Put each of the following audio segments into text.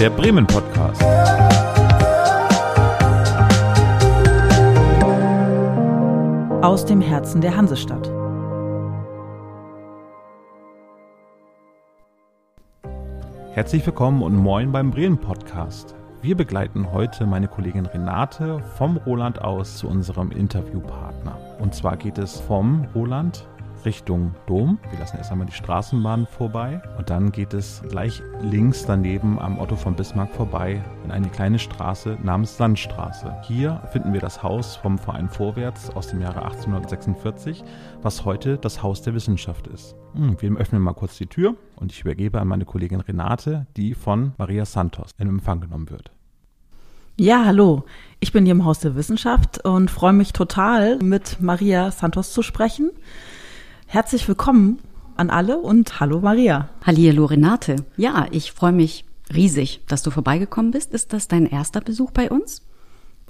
der Bremen Podcast. Aus dem Herzen der Hansestadt. Herzlich willkommen und moin beim Bremen Podcast. Wir begleiten heute meine Kollegin Renate vom Roland aus zu unserem Interviewpartner. Und zwar geht es vom Roland Richtung Dom. Wir lassen erst einmal die Straßenbahn vorbei und dann geht es gleich links daneben am Otto von Bismarck vorbei in eine kleine Straße namens Sandstraße. Hier finden wir das Haus vom Verein Vorwärts aus dem Jahre 1846, was heute das Haus der Wissenschaft ist. Hm, wir öffnen mal kurz die Tür und ich übergebe an meine Kollegin Renate, die von Maria Santos in Empfang genommen wird. Ja, hallo. Ich bin hier im Haus der Wissenschaft und freue mich total, mit Maria Santos zu sprechen. Herzlich willkommen an alle und hallo Maria. Hallihallo Renate. Ja, ich freue mich riesig, dass du vorbeigekommen bist. Ist das dein erster Besuch bei uns?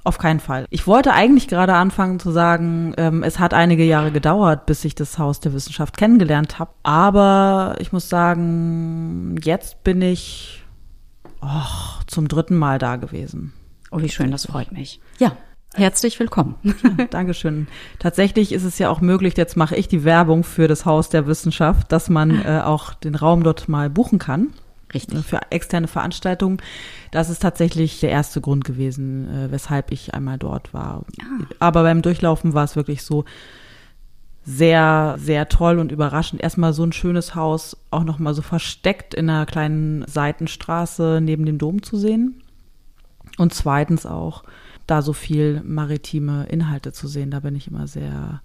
Auf keinen Fall. Ich wollte eigentlich gerade anfangen zu sagen, ähm, es hat einige Jahre gedauert, bis ich das Haus der Wissenschaft kennengelernt habe. Aber ich muss sagen, jetzt bin ich oh, zum dritten Mal da gewesen. Oh, wie schön, das freut mich. Ja, Herzlich willkommen. Dankeschön. Tatsächlich ist es ja auch möglich, jetzt mache ich die Werbung für das Haus der Wissenschaft, dass man äh, auch den Raum dort mal buchen kann. Richtig. Für externe Veranstaltungen. Das ist tatsächlich der erste Grund gewesen, äh, weshalb ich einmal dort war. Ah. Aber beim Durchlaufen war es wirklich so sehr, sehr toll und überraschend. Erstmal so ein schönes Haus, auch nochmal so versteckt in einer kleinen Seitenstraße neben dem Dom zu sehen. Und zweitens auch da so viel maritime Inhalte zu sehen. Da bin ich immer sehr,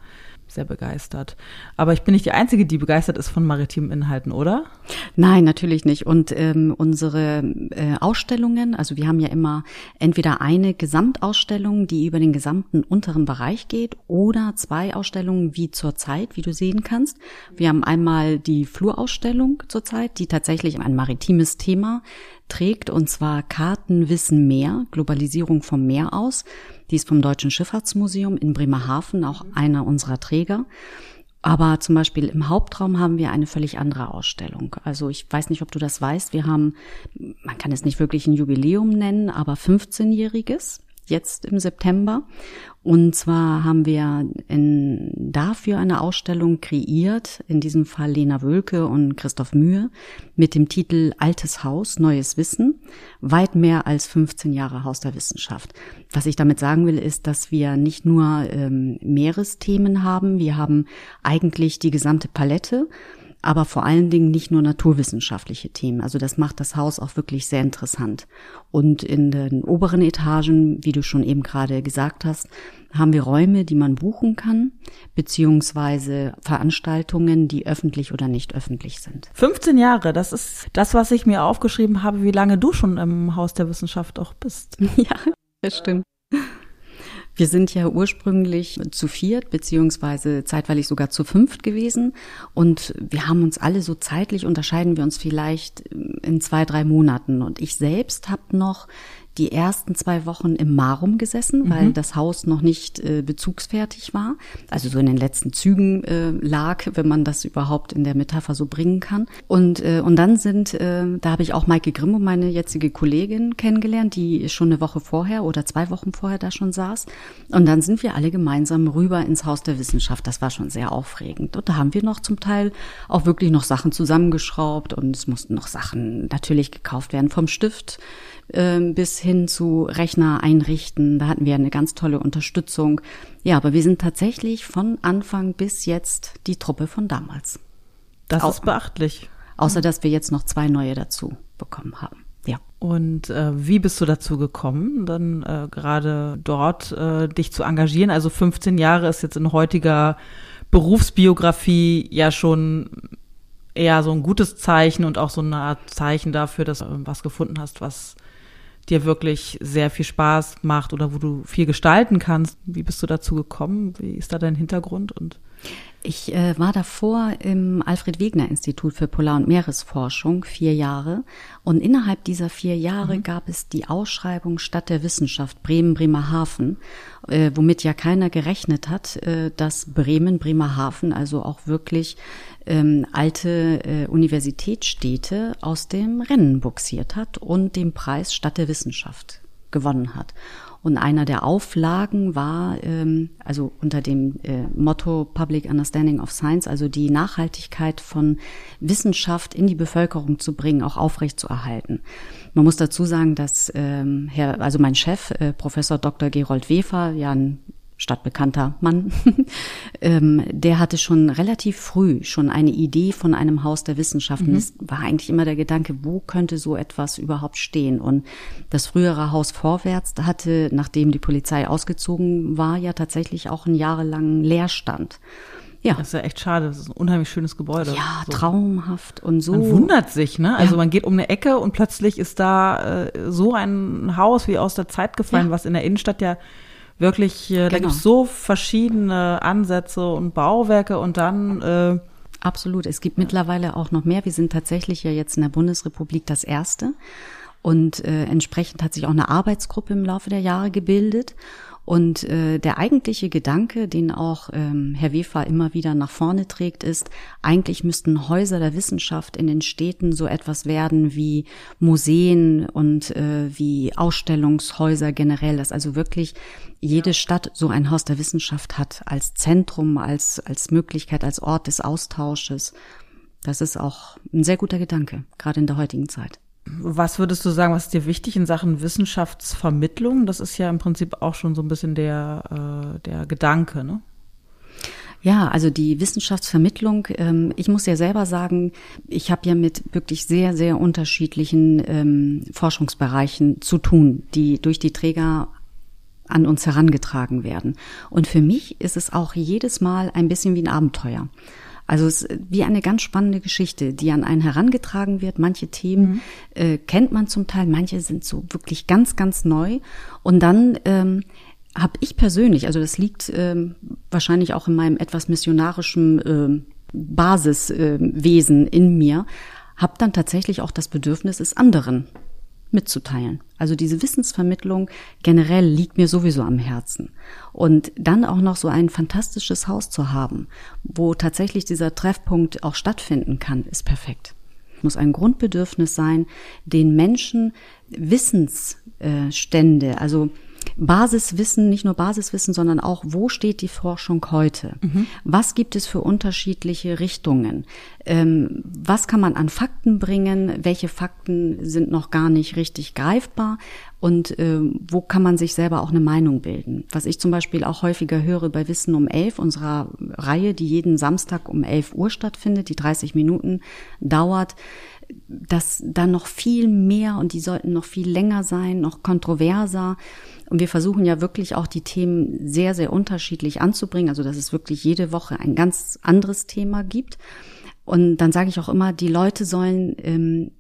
sehr begeistert. Aber ich bin nicht die Einzige, die begeistert ist von maritimen Inhalten, oder? Nein, natürlich nicht. Und ähm, unsere äh, Ausstellungen, also wir haben ja immer entweder eine Gesamtausstellung, die über den gesamten unteren Bereich geht, oder zwei Ausstellungen wie zurzeit, wie du sehen kannst. Wir haben einmal die Flurausstellung zurzeit, die tatsächlich ein maritimes Thema trägt, und zwar Karten wissen mehr, Globalisierung vom Meer aus. Die ist vom Deutschen Schifffahrtsmuseum in Bremerhaven, auch einer unserer Träger. Aber zum Beispiel im Hauptraum haben wir eine völlig andere Ausstellung. Also ich weiß nicht, ob du das weißt. Wir haben, man kann es nicht wirklich ein Jubiläum nennen, aber 15-jähriges jetzt im September. Und zwar haben wir in, dafür eine Ausstellung kreiert, in diesem Fall Lena Wölke und Christoph Mühe, mit dem Titel Altes Haus, Neues Wissen, weit mehr als 15 Jahre Haus der Wissenschaft. Was ich damit sagen will, ist, dass wir nicht nur ähm, Meeresthemen haben, wir haben eigentlich die gesamte Palette aber vor allen Dingen nicht nur naturwissenschaftliche Themen. Also das macht das Haus auch wirklich sehr interessant. Und in den oberen Etagen, wie du schon eben gerade gesagt hast, haben wir Räume, die man buchen kann, beziehungsweise Veranstaltungen, die öffentlich oder nicht öffentlich sind. 15 Jahre, das ist das, was ich mir aufgeschrieben habe, wie lange du schon im Haus der Wissenschaft auch bist. Ja, das stimmt. Wir sind ja ursprünglich zu viert, beziehungsweise zeitweilig sogar zu fünft gewesen. Und wir haben uns alle so zeitlich unterscheiden wir uns vielleicht in zwei, drei Monaten. Und ich selbst habe noch die ersten zwei Wochen im Marum gesessen, weil mhm. das Haus noch nicht äh, bezugsfertig war. Also so in den letzten Zügen äh, lag, wenn man das überhaupt in der Metapher so bringen kann. Und, äh, und dann sind, äh, da habe ich auch Maike Grimmo, meine jetzige Kollegin, kennengelernt, die schon eine Woche vorher oder zwei Wochen vorher da schon saß. Und dann sind wir alle gemeinsam rüber ins Haus der Wissenschaft. Das war schon sehr aufregend. Und da haben wir noch zum Teil auch wirklich noch Sachen zusammengeschraubt und es mussten noch Sachen natürlich gekauft werden vom Stift ähm, bis hin zu Rechner einrichten. Da hatten wir eine ganz tolle Unterstützung. Ja, aber wir sind tatsächlich von Anfang bis jetzt die Truppe von damals. Das Auch, ist beachtlich. Außer dass wir jetzt noch zwei neue dazu bekommen haben. Ja. Und äh, wie bist du dazu gekommen, dann äh, gerade dort äh, dich zu engagieren? Also 15 Jahre ist jetzt in heutiger Berufsbiografie ja schon eher so ein gutes Zeichen und auch so eine Art Zeichen dafür, dass du was gefunden hast, was dir wirklich sehr viel Spaß macht oder wo du viel gestalten kannst. Wie bist du dazu gekommen? Wie ist da dein Hintergrund? Und Ich äh, war davor im Alfred Wegener Institut für Polar- und Meeresforschung vier Jahre und innerhalb dieser vier Jahre mhm. gab es die Ausschreibung Stadt der Wissenschaft Bremen-Bremerhaven, äh, womit ja keiner gerechnet hat, äh, dass Bremen, Bremerhaven also auch wirklich ähm, alte äh, Universitätsstädte aus dem Rennen buxiert hat und den Preis Stadt der Wissenschaft gewonnen hat. Und einer der Auflagen war, ähm, also unter dem äh, Motto Public Understanding of Science, also die Nachhaltigkeit von Wissenschaft in die Bevölkerung zu bringen, auch aufrecht zu erhalten. Man muss dazu sagen, dass ähm, Herr, also mein Chef, äh, Professor Dr. Gerold Wefer, ja ein stadtbekannter Mann, ähm, der hatte schon relativ früh schon eine Idee von einem Haus der Wissenschaften. Mhm. Es war eigentlich immer der Gedanke, wo könnte so etwas überhaupt stehen? Und das frühere Haus Vorwärts hatte, nachdem die Polizei ausgezogen war, ja tatsächlich auch einen jahrelangen Leerstand. Ja. Das ist ja echt schade. Das ist ein unheimlich schönes Gebäude. Ja, so. traumhaft und so. Man wundert sich, ne? Also ja. man geht um eine Ecke und plötzlich ist da äh, so ein Haus wie aus der Zeit gefallen, ja. was in der Innenstadt ja wirklich, äh, genau. da gibt es so verschiedene Ansätze und Bauwerke und dann äh, Absolut. Es gibt mittlerweile auch noch mehr. Wir sind tatsächlich ja jetzt in der Bundesrepublik das erste. Und äh, entsprechend hat sich auch eine Arbeitsgruppe im Laufe der Jahre gebildet. Und äh, der eigentliche Gedanke, den auch ähm, Herr Wefer immer wieder nach vorne trägt, ist, eigentlich müssten Häuser der Wissenschaft in den Städten so etwas werden wie Museen und äh, wie Ausstellungshäuser generell, dass also wirklich jede Stadt so ein Haus der Wissenschaft hat als Zentrum, als, als Möglichkeit, als Ort des Austausches. Das ist auch ein sehr guter Gedanke, gerade in der heutigen Zeit. Was würdest du sagen, was ist dir wichtig in Sachen Wissenschaftsvermittlung? Das ist ja im Prinzip auch schon so ein bisschen der, äh, der Gedanke, ne? Ja, also die Wissenschaftsvermittlung, ähm, ich muss ja selber sagen, ich habe ja mit wirklich sehr, sehr unterschiedlichen ähm, Forschungsbereichen zu tun, die durch die Träger an uns herangetragen werden. Und für mich ist es auch jedes Mal ein bisschen wie ein Abenteuer. Also es ist wie eine ganz spannende Geschichte, die an einen herangetragen wird. Manche Themen mhm. äh, kennt man zum Teil, manche sind so wirklich ganz, ganz neu. Und dann ähm, habe ich persönlich, also das liegt ähm, wahrscheinlich auch in meinem etwas missionarischen äh, Basiswesen äh, in mir, habe dann tatsächlich auch das Bedürfnis, es anderen mitzuteilen. Also diese Wissensvermittlung generell liegt mir sowieso am Herzen. Und dann auch noch so ein fantastisches Haus zu haben, wo tatsächlich dieser Treffpunkt auch stattfinden kann, ist perfekt. Es muss ein Grundbedürfnis sein, den Menschen Wissensstände, also Basiswissen, nicht nur Basiswissen, sondern auch, wo steht die Forschung heute? Mhm. Was gibt es für unterschiedliche Richtungen? Ähm, was kann man an Fakten bringen? Welche Fakten sind noch gar nicht richtig greifbar? Und äh, wo kann man sich selber auch eine Meinung bilden? Was ich zum Beispiel auch häufiger höre bei Wissen um elf, unserer Reihe, die jeden Samstag um elf Uhr stattfindet, die 30 Minuten dauert, dass da noch viel mehr und die sollten noch viel länger sein, noch kontroverser. Und wir versuchen ja wirklich auch die Themen sehr, sehr unterschiedlich anzubringen, also dass es wirklich jede Woche ein ganz anderes Thema gibt. Und dann sage ich auch immer, die Leute sollen ähm,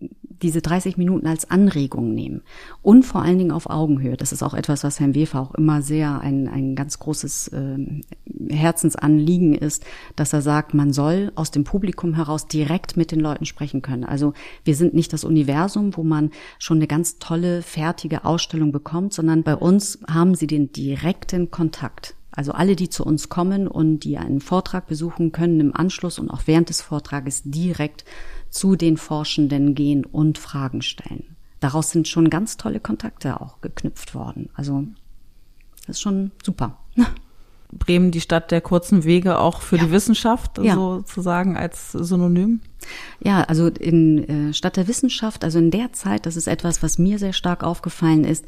diese 30 Minuten als Anregung nehmen und vor allen Dingen auf Augenhöhe. Das ist auch etwas, was Herrn Wefer auch immer sehr ein, ein ganz großes äh, Herzensanliegen ist, dass er sagt, man soll aus dem Publikum heraus direkt mit den Leuten sprechen können. Also wir sind nicht das Universum, wo man schon eine ganz tolle, fertige Ausstellung bekommt, sondern bei uns haben sie den direkten Kontakt. Also alle, die zu uns kommen und die einen Vortrag besuchen können im Anschluss und auch während des Vortrages direkt zu den Forschenden gehen und Fragen stellen. Daraus sind schon ganz tolle Kontakte auch geknüpft worden. Also das ist schon super. Bremen die Stadt der kurzen Wege auch für ja. die Wissenschaft ja. sozusagen als Synonym? Ja, also in äh, Stadt der Wissenschaft, also in der Zeit, das ist etwas, was mir sehr stark aufgefallen ist,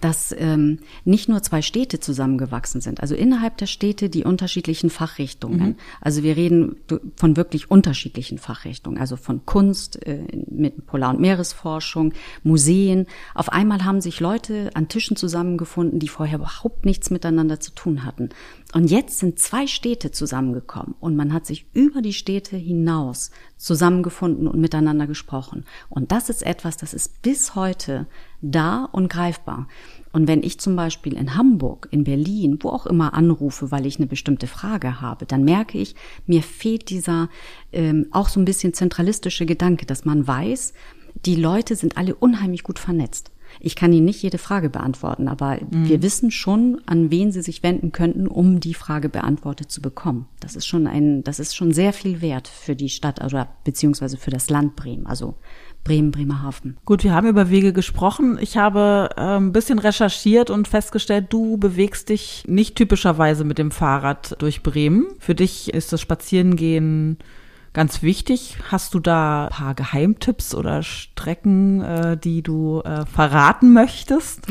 dass ähm, nicht nur zwei Städte zusammengewachsen sind, also innerhalb der Städte die unterschiedlichen Fachrichtungen. Mhm. Also wir reden von wirklich unterschiedlichen Fachrichtungen, also von Kunst äh, mit Polar- und Meeresforschung, Museen. Auf einmal haben sich Leute an Tischen zusammengefunden, die vorher überhaupt nichts miteinander zu tun hatten. Und jetzt sind zwei Städte zusammengekommen und man hat sich über die Städte hinaus zusammengefunden und miteinander gesprochen. Und das ist etwas, das ist bis heute da und greifbar. Und wenn ich zum Beispiel in Hamburg, in Berlin, wo auch immer anrufe, weil ich eine bestimmte Frage habe, dann merke ich, mir fehlt dieser ähm, auch so ein bisschen zentralistische Gedanke, dass man weiß, die Leute sind alle unheimlich gut vernetzt. Ich kann Ihnen nicht jede Frage beantworten, aber mhm. wir wissen schon, an wen Sie sich wenden könnten, um die Frage beantwortet zu bekommen. Das ist schon ein, das ist schon sehr viel wert für die Stadt oder beziehungsweise für das Land Bremen. Also Bremen, Bremerhaven. Gut, wir haben über Wege gesprochen. Ich habe äh, ein bisschen recherchiert und festgestellt, du bewegst dich nicht typischerweise mit dem Fahrrad durch Bremen. Für dich ist das Spazierengehen ganz wichtig. Hast du da ein paar Geheimtipps oder Strecken, äh, die du äh, verraten möchtest?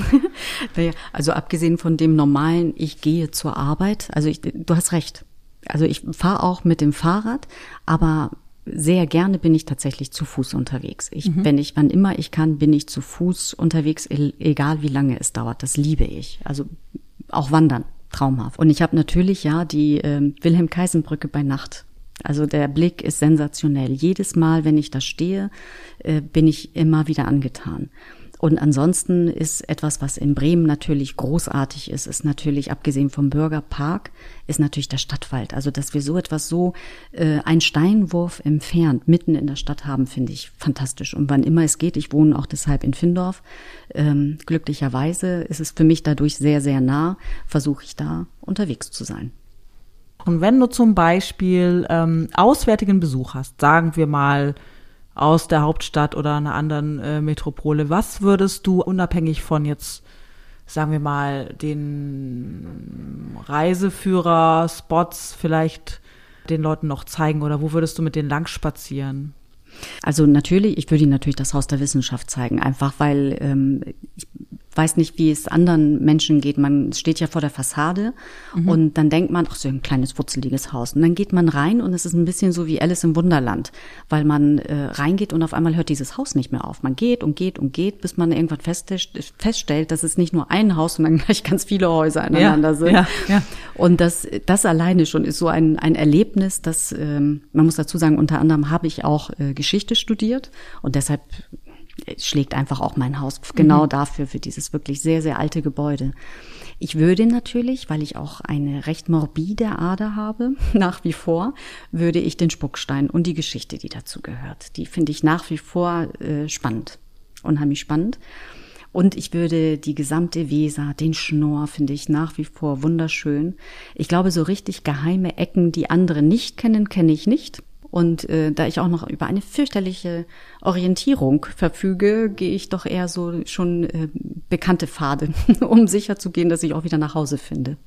also abgesehen von dem normalen, ich gehe zur Arbeit. Also ich, du hast recht. Also ich fahre auch mit dem Fahrrad, aber sehr gerne bin ich tatsächlich zu Fuß unterwegs. Ich, mhm. wenn ich, wann immer ich kann, bin ich zu Fuß unterwegs, egal wie lange es dauert. Das liebe ich. Also auch wandern, traumhaft. Und ich habe natürlich ja die äh, Wilhelm-Kaisen-Brücke bei Nacht. Also der Blick ist sensationell. Jedes Mal, wenn ich da stehe, äh, bin ich immer wieder angetan. Und ansonsten ist etwas, was in Bremen natürlich großartig ist, ist natürlich, abgesehen vom Bürgerpark, ist natürlich der Stadtwald. Also, dass wir so etwas so äh, ein Steinwurf entfernt mitten in der Stadt haben, finde ich fantastisch. Und wann immer es geht, ich wohne auch deshalb in Findorf, ähm, glücklicherweise ist es für mich dadurch sehr, sehr nah, versuche ich da unterwegs zu sein. Und wenn du zum Beispiel ähm, auswärtigen Besuch hast, sagen wir mal, aus der Hauptstadt oder einer anderen äh, Metropole. Was würdest du unabhängig von jetzt, sagen wir mal, den Reiseführer, Spots vielleicht den Leuten noch zeigen oder wo würdest du mit denen lang spazieren? Also natürlich, ich würde Ihnen natürlich das Haus der Wissenschaft zeigen, einfach weil ähm, ich weiß nicht, wie es anderen Menschen geht. Man steht ja vor der Fassade mhm. und dann denkt man, ach so ein kleines wutzeliges Haus. Und dann geht man rein und es ist ein bisschen so wie Alice im Wunderland, weil man äh, reingeht und auf einmal hört dieses Haus nicht mehr auf. Man geht und geht und geht, bis man irgendwann feststellt, dass es nicht nur ein Haus, sondern gleich ganz viele Häuser aneinander ja, sind. Ja, ja. Und das, das alleine schon ist so ein, ein Erlebnis, dass ähm, man muss dazu sagen, unter anderem habe ich auch äh, Geschichte studiert und deshalb schlägt einfach auch mein Haus genau mhm. dafür, für dieses wirklich sehr, sehr alte Gebäude. Ich würde natürlich, weil ich auch eine recht morbide Ader habe, nach wie vor, würde ich den Spuckstein und die Geschichte, die dazu gehört, die finde ich nach wie vor äh, spannend, unheimlich spannend. Und ich würde die gesamte Weser, den Schnorr finde ich nach wie vor wunderschön. Ich glaube, so richtig geheime Ecken, die andere nicht kennen, kenne ich nicht. Und äh, da ich auch noch über eine fürchterliche Orientierung verfüge, gehe ich doch eher so schon äh, bekannte Pfade, um sicher zu gehen, dass ich auch wieder nach Hause finde.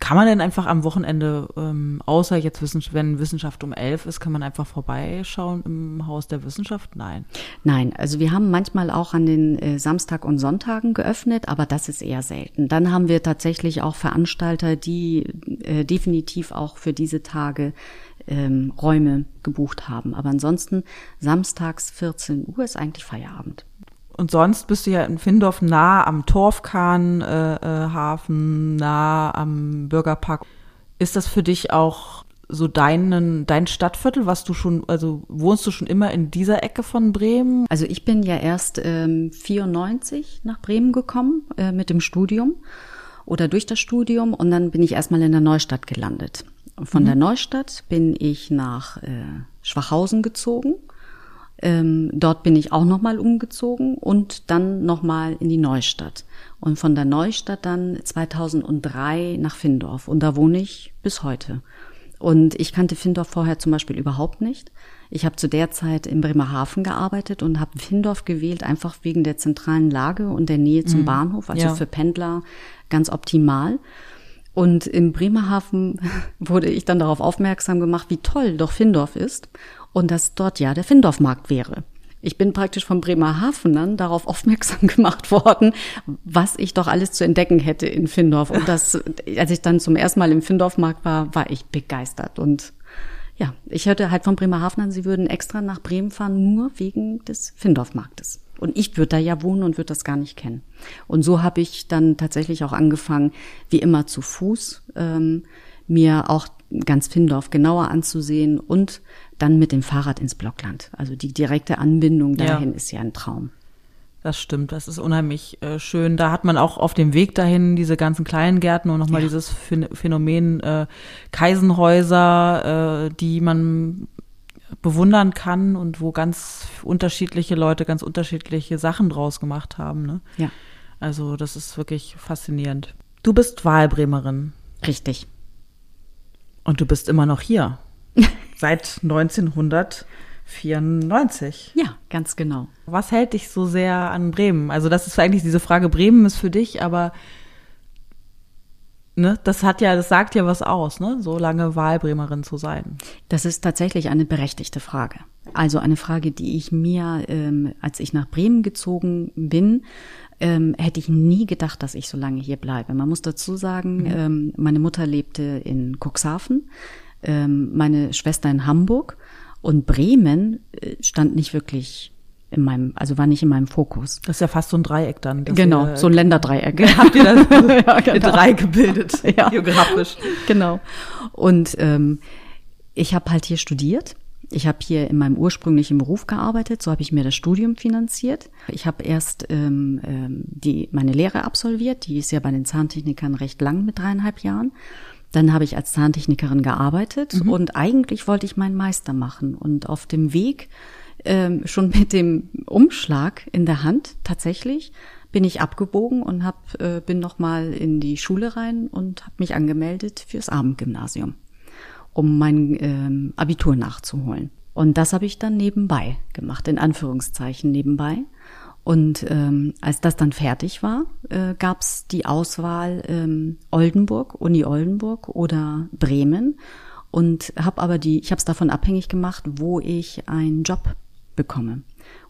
Kann man denn einfach am Wochenende, ähm, außer jetzt wenn Wissenschaft um elf ist, kann man einfach vorbeischauen im Haus der Wissenschaft? Nein. Nein, also wir haben manchmal auch an den äh, Samstag und Sonntagen geöffnet, aber das ist eher selten. Dann haben wir tatsächlich auch Veranstalter, die äh, definitiv auch für diese Tage ähm, Räume gebucht haben. Aber ansonsten samstags 14 Uhr ist eigentlich Feierabend. Und sonst bist du ja in Findorf nah am Torfkahnhafen, äh, äh, nah am Bürgerpark. Ist das für dich auch so deinen, dein Stadtviertel, was du schon, also wohnst du schon immer in dieser Ecke von Bremen? Also ich bin ja erst ähm, 94 nach Bremen gekommen äh, mit dem Studium oder durch das Studium und dann bin ich erstmal in der Neustadt gelandet. Von mhm. der Neustadt bin ich nach äh, Schwachhausen gezogen. Ähm, dort bin ich auch nochmal umgezogen und dann nochmal in die Neustadt. Und von der Neustadt dann 2003 nach Findorf. Und da wohne ich bis heute. Und ich kannte Findorf vorher zum Beispiel überhaupt nicht. Ich habe zu der Zeit in Bremerhaven gearbeitet und habe Findorf gewählt, einfach wegen der zentralen Lage und der Nähe zum mhm. Bahnhof, also ja. für Pendler ganz optimal. Und in Bremerhaven wurde ich dann darauf aufmerksam gemacht, wie toll doch Findorf ist und dass dort ja der Findorfmarkt wäre. Ich bin praktisch von Bremerhaven dann darauf aufmerksam gemacht worden, was ich doch alles zu entdecken hätte in Findorf. Und das, als ich dann zum ersten Mal im Findorfmarkt war, war ich begeistert. Und ja, ich hörte halt von Bremerhaven an, sie würden extra nach Bremen fahren, nur wegen des Findorfmarktes. Und ich würde da ja wohnen und würde das gar nicht kennen. Und so habe ich dann tatsächlich auch angefangen, wie immer zu Fuß, ähm, mir auch ganz Findorf genauer anzusehen und dann mit dem Fahrrad ins Blockland. Also die direkte Anbindung dahin ja. ist ja ein Traum. Das stimmt, das ist unheimlich äh, schön. Da hat man auch auf dem Weg dahin diese ganzen kleinen Gärten und nochmal ja. dieses Phänomen äh, Kaisenhäuser, äh, die man bewundern kann und wo ganz unterschiedliche Leute ganz unterschiedliche Sachen draus gemacht haben. Ne? Ja. Also das ist wirklich faszinierend. Du bist Wahlbremerin. Richtig. Und du bist immer noch hier. Seit 1994. Ja, ganz genau. Was hält dich so sehr an Bremen? Also das ist eigentlich diese Frage, Bremen ist für dich, aber ne, das hat ja, das sagt ja was aus, ne, so lange Wahlbremerin zu sein. Das ist tatsächlich eine berechtigte Frage. Also eine Frage, die ich mir, ähm, als ich nach Bremen gezogen bin, ähm, hätte ich nie gedacht, dass ich so lange hier bleibe. Man muss dazu sagen, mhm. ähm, meine Mutter lebte in Cuxhaven, ähm, meine Schwester in Hamburg und Bremen äh, stand nicht wirklich in meinem, also war nicht in meinem Fokus. Das ist ja fast so ein Dreieck dann. Genau, ihr, so ein Länderdreieck. Habt ihr das ja, genau. drei gebildet, ja. geografisch. Genau. Und ähm, ich habe halt hier studiert ich habe hier in meinem ursprünglichen Beruf gearbeitet, so habe ich mir das Studium finanziert. Ich habe erst ähm, ähm, die, meine Lehre absolviert, die ist ja bei den Zahntechnikern recht lang mit dreieinhalb Jahren. Dann habe ich als Zahntechnikerin gearbeitet mhm. und eigentlich wollte ich meinen Meister machen. Und auf dem Weg, ähm, schon mit dem Umschlag in der Hand tatsächlich, bin ich abgebogen und hab, äh, bin nochmal in die Schule rein und habe mich angemeldet fürs Abendgymnasium um mein ähm, Abitur nachzuholen. Und das habe ich dann nebenbei gemacht, in Anführungszeichen nebenbei. Und ähm, als das dann fertig war, äh, gab es die Auswahl ähm, Oldenburg, Uni Oldenburg oder Bremen. Und habe aber die, ich habe es davon abhängig gemacht, wo ich einen Job bekomme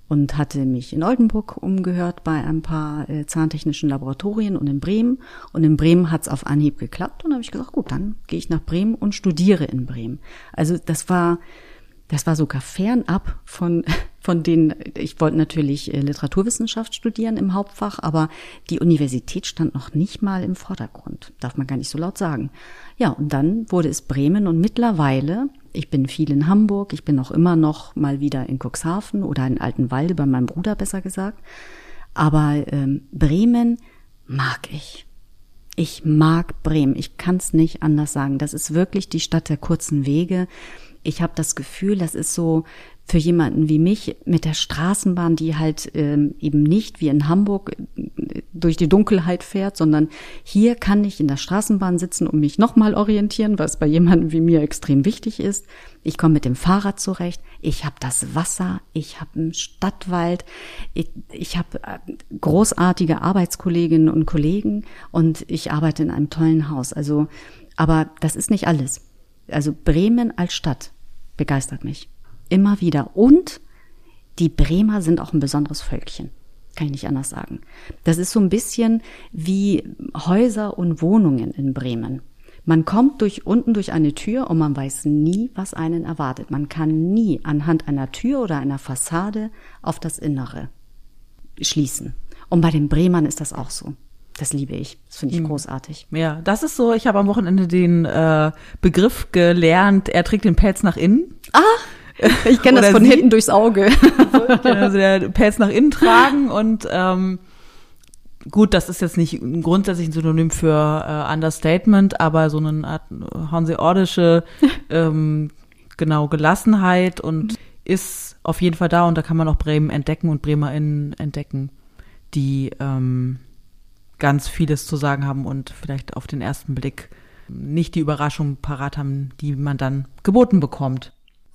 und hatte mich in Oldenburg umgehört bei ein paar äh, zahntechnischen Laboratorien und in Bremen. Und in Bremen hat es auf Anhieb geklappt und dann habe ich gesagt, gut, dann gehe ich nach Bremen und studiere in Bremen. Also das war das war sogar fernab von, von den, ich wollte natürlich äh, Literaturwissenschaft studieren im Hauptfach, aber die Universität stand noch nicht mal im Vordergrund. Darf man gar nicht so laut sagen. Ja, und dann wurde es Bremen und mittlerweile, ich bin viel in Hamburg, ich bin auch immer noch mal wieder in Cuxhaven oder in Altenwalde bei meinem Bruder besser gesagt. Aber ähm, Bremen mag ich. Ich mag Bremen. Ich kann es nicht anders sagen. Das ist wirklich die Stadt der kurzen Wege ich habe das Gefühl, das ist so für jemanden wie mich mit der Straßenbahn, die halt ähm, eben nicht wie in Hamburg durch die Dunkelheit fährt, sondern hier kann ich in der Straßenbahn sitzen und mich nochmal orientieren, was bei jemandem wie mir extrem wichtig ist. Ich komme mit dem Fahrrad zurecht, ich habe das Wasser, ich habe einen Stadtwald, ich, ich habe äh, großartige Arbeitskolleginnen und Kollegen und ich arbeite in einem tollen Haus. Also, aber das ist nicht alles. Also Bremen als Stadt begeistert mich. Immer wieder. Und die Bremer sind auch ein besonderes Völkchen. Kann ich nicht anders sagen. Das ist so ein bisschen wie Häuser und Wohnungen in Bremen. Man kommt durch unten durch eine Tür und man weiß nie, was einen erwartet. Man kann nie anhand einer Tür oder einer Fassade auf das Innere schließen. Und bei den Bremern ist das auch so. Das liebe ich. Das finde ich mhm. großartig. Ja, das ist so. Ich habe am Wochenende den äh, Begriff gelernt. Er trägt den Pelz nach innen. Ah, ich kenne das von sie, hinten durchs Auge. also der Pelz nach innen tragen und ähm, gut, das ist jetzt nicht grundsätzlich ein Synonym für äh, Understatement, aber so eine Art hanseordische ähm, genau Gelassenheit und ist auf jeden Fall da und da kann man auch Bremen entdecken und BremerInnen entdecken, die ähm, ganz vieles zu sagen haben und vielleicht auf den ersten Blick nicht die Überraschung parat haben, die man dann geboten bekommt.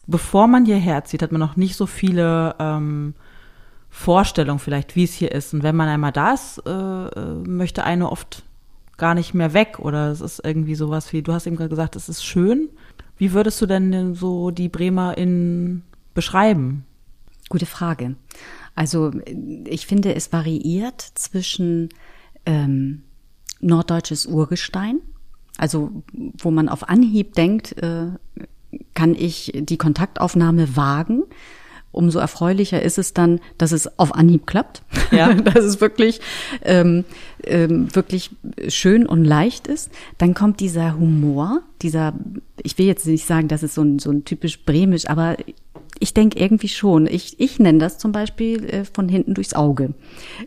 Bevor man hierher zieht, hat man noch nicht so viele ähm, Vorstellungen vielleicht, wie es hier ist. Und wenn man einmal da ist, äh, äh möchte eine oft gar nicht mehr weg. Oder es ist irgendwie sowas wie, du hast eben gerade gesagt, es ist schön. Wie würdest du denn so die Bremer in beschreiben? Gute Frage. Also ich finde, es variiert zwischen ähm, norddeutsches Urgestein, also wo man auf Anhieb denkt, äh, kann ich die Kontaktaufnahme wagen umso erfreulicher ist es dann, dass es auf Anhieb klappt. Ja. dass es wirklich, ähm, ähm, wirklich schön und leicht ist. Dann kommt dieser Humor, dieser, ich will jetzt nicht sagen, dass es so ein, so ein typisch bremisch, aber ich denke irgendwie schon. Ich, ich nenne das zum Beispiel äh, von hinten durchs Auge.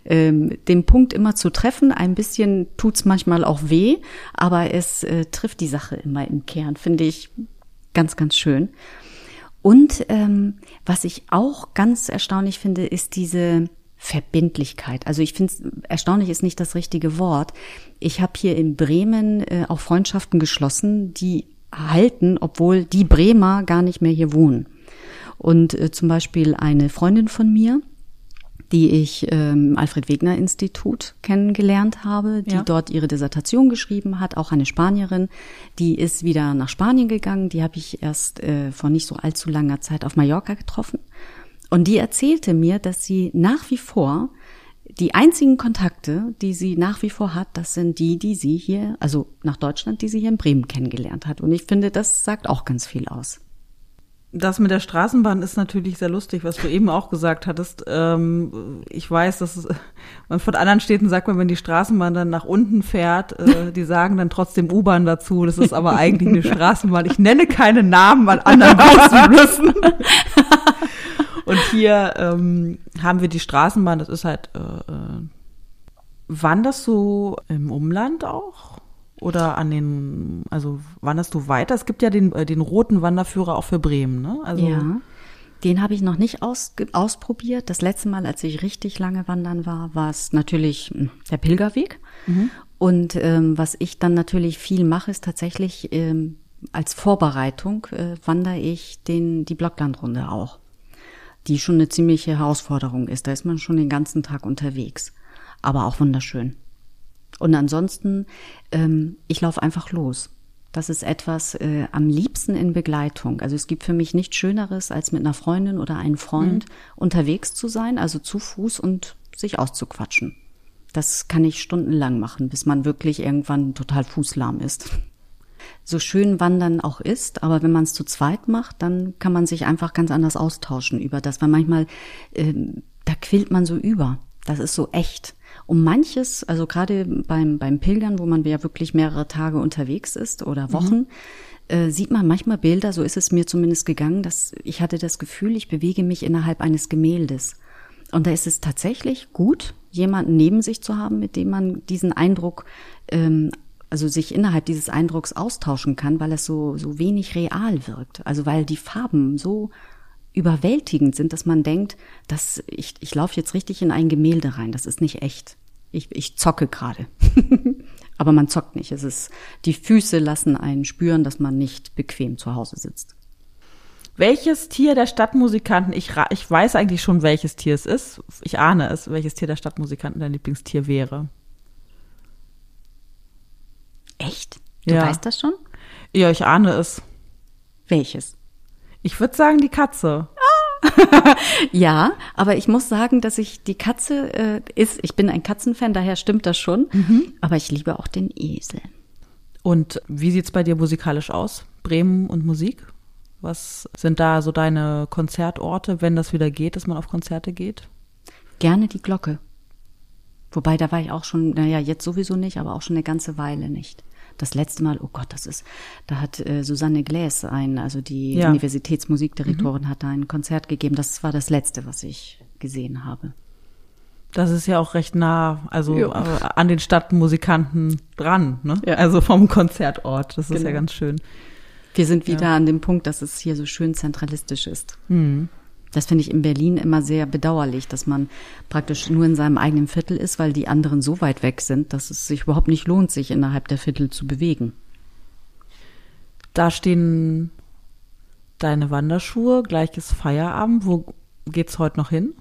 Ähm, den Punkt immer zu treffen, ein bisschen tut's manchmal auch weh, aber es äh, trifft die Sache immer im Kern, finde ich ganz, ganz schön. Und ähm, was ich auch ganz erstaunlich finde, ist diese Verbindlichkeit. Also ich finde, erstaunlich ist nicht das richtige Wort. Ich habe hier in Bremen äh, auch Freundschaften geschlossen, die halten, obwohl die Bremer gar nicht mehr hier wohnen. Und äh, zum Beispiel eine Freundin von mir, die ich ähm, Alfred Wegener Institut kennengelernt habe, die Ja. dort ihre Dissertation geschrieben hat, auch eine Spanierin, die ist wieder nach Spanien gegangen, die habe ich erst äh, vor nicht so allzu langer Zeit auf Mallorca getroffen. Und die erzählte mir, dass sie nach wie vor die einzigen Kontakte, die sie nach wie vor hat, das sind die, die sie hier, also nach Deutschland, die sie hier in Bremen kennengelernt hat. Und ich finde, das sagt auch ganz viel aus. Das mit der Straßenbahn ist natürlich sehr lustig, was du eben auch gesagt hattest. Ähm, ich weiß, dass man von anderen Städten sagt man, wenn die Straßenbahn dann nach unten fährt, äh, die sagen dann trotzdem U-Bahn dazu. Das ist aber eigentlich eine Straßenbahn. Ich nenne keine Namen an anderen großen Flüssen. Und hier ähm, haben wir die Straßenbahn. Das ist halt. Äh, äh, wanderst du im Umland auch? Oder an den, also wanderst du weiter? Es gibt ja den, äh, den roten Wanderführer auch für Bremen, ne? Also, Ja. Den habe ich noch nicht aus, ausprobiert. Das letzte Mal, als ich richtig lange wandern war, war es natürlich hm, der Pilgerweg. Und ähm, was ich dann natürlich viel mache, ist tatsächlich ähm, als Vorbereitung äh, wandere ich den die Blocklandrunde auch, die schon eine ziemliche Herausforderung ist. Da ist man schon den ganzen Tag unterwegs, aber auch wunderschön. Und ansonsten, ähm, ich laufe einfach los. Das ist etwas äh, am liebsten in Begleitung. Also es gibt für mich nichts Schöneres, als mit einer Freundin oder einem Freund unterwegs zu sein, also zu Fuß und sich auszuquatschen. Das kann ich stundenlang machen, bis man wirklich irgendwann total fußlahm ist. So schön Wandern auch ist, aber wenn man es zu zweit macht, dann kann man sich einfach ganz anders austauschen über das, weil manchmal ähm, da quillt man so über. Das ist so echt. Und manches, also gerade beim, beim Pilgern, wo man ja wirklich mehrere Tage unterwegs ist oder Wochen, äh, sieht man manchmal Bilder, so ist es mir zumindest gegangen, dass ich hatte das Gefühl, ich bewege mich innerhalb eines Gemäldes. Und da ist es tatsächlich gut, jemanden neben sich zu haben, mit dem man diesen Eindruck, ähm, also sich innerhalb dieses Eindrucks austauschen kann, weil es so, so wenig real wirkt. Also weil die Farben so überwältigend sind, dass man denkt, dass ich, ich laufe jetzt richtig in ein Gemälde rein. Das ist nicht echt. Ich, ich zocke gerade. Aber man zockt nicht. Es ist, die Füße lassen einen spüren, dass man nicht bequem zu Hause sitzt. Welches Tier der Stadtmusikanten, ich, ich weiß eigentlich schon, welches Tier es ist. Ich ahne es, welches Tier der Stadtmusikanten dein Lieblingstier wäre. Echt? Du Ja. weißt das schon? Ja, ich ahne es. Welches? Ich würde sagen, die Katze. Ja, aber ich muss sagen, dass ich die Katze äh, ist, ich bin ein Katzenfan, daher stimmt das schon. Aber ich liebe auch den Esel. Und wie sieht's bei dir musikalisch aus? Bremen und Musik? Was sind da so deine Konzertorte, wenn das wieder geht, dass man auf Konzerte geht? Gerne die Glocke. Wobei, da war ich auch schon, naja, jetzt sowieso nicht, aber auch schon eine ganze Weile nicht. Das letzte Mal, oh Gott, das ist, da hat äh, Susanne Gläs ein, also die Ja. Universitätsmusikdirektorin, hat da ein Konzert gegeben. Das war das letzte, was ich gesehen habe. Das ist ja auch recht nah, also Ja. äh, an den Stadtmusikanten dran, ne? Ja. Also vom Konzertort. Das ist Genau. ja ganz schön. Wir sind wieder an dem Punkt, dass es hier so schön zentralistisch ist. Das finde ich in Berlin immer sehr bedauerlich, dass man praktisch nur in seinem eigenen Viertel ist, weil die anderen so weit weg sind, dass es sich überhaupt nicht lohnt, sich innerhalb der Viertel zu bewegen. Da stehen deine Wanderschuhe, gleiches Feierabend. Wo geht's heute noch hin?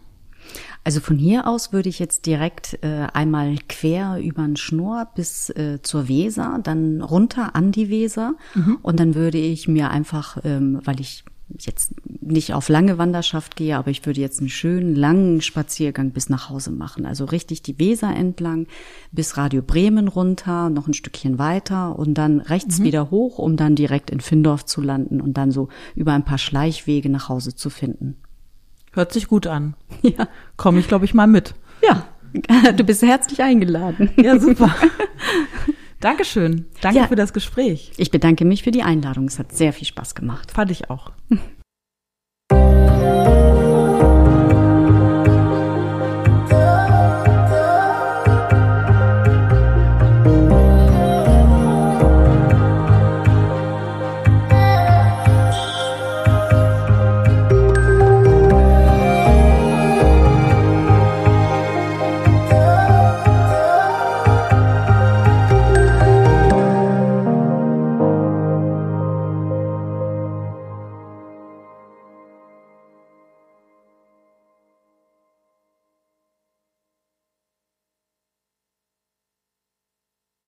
Also von hier aus würde ich jetzt direkt äh, einmal quer über den Schnur bis äh, zur Weser, dann runter an die Weser und dann würde ich mir einfach, ähm, weil ich jetzt nicht auf lange Wanderschaft gehe, aber ich würde jetzt einen schönen langen Spaziergang bis nach Hause machen. Also richtig die Weser entlang bis Radio Bremen runter, noch ein Stückchen weiter und dann rechts wieder hoch, um dann direkt in Findorf zu landen und dann so über ein paar Schleichwege nach Hause zu finden. Hört sich gut an. Ja. Komme ich, glaube ich, mal mit. Ja, du bist herzlich eingeladen. Ja, super. Dankeschön. Danke Ja. für das Gespräch. Ich bedanke mich für die Einladung. Es hat sehr viel Spaß gemacht. Fand ich auch.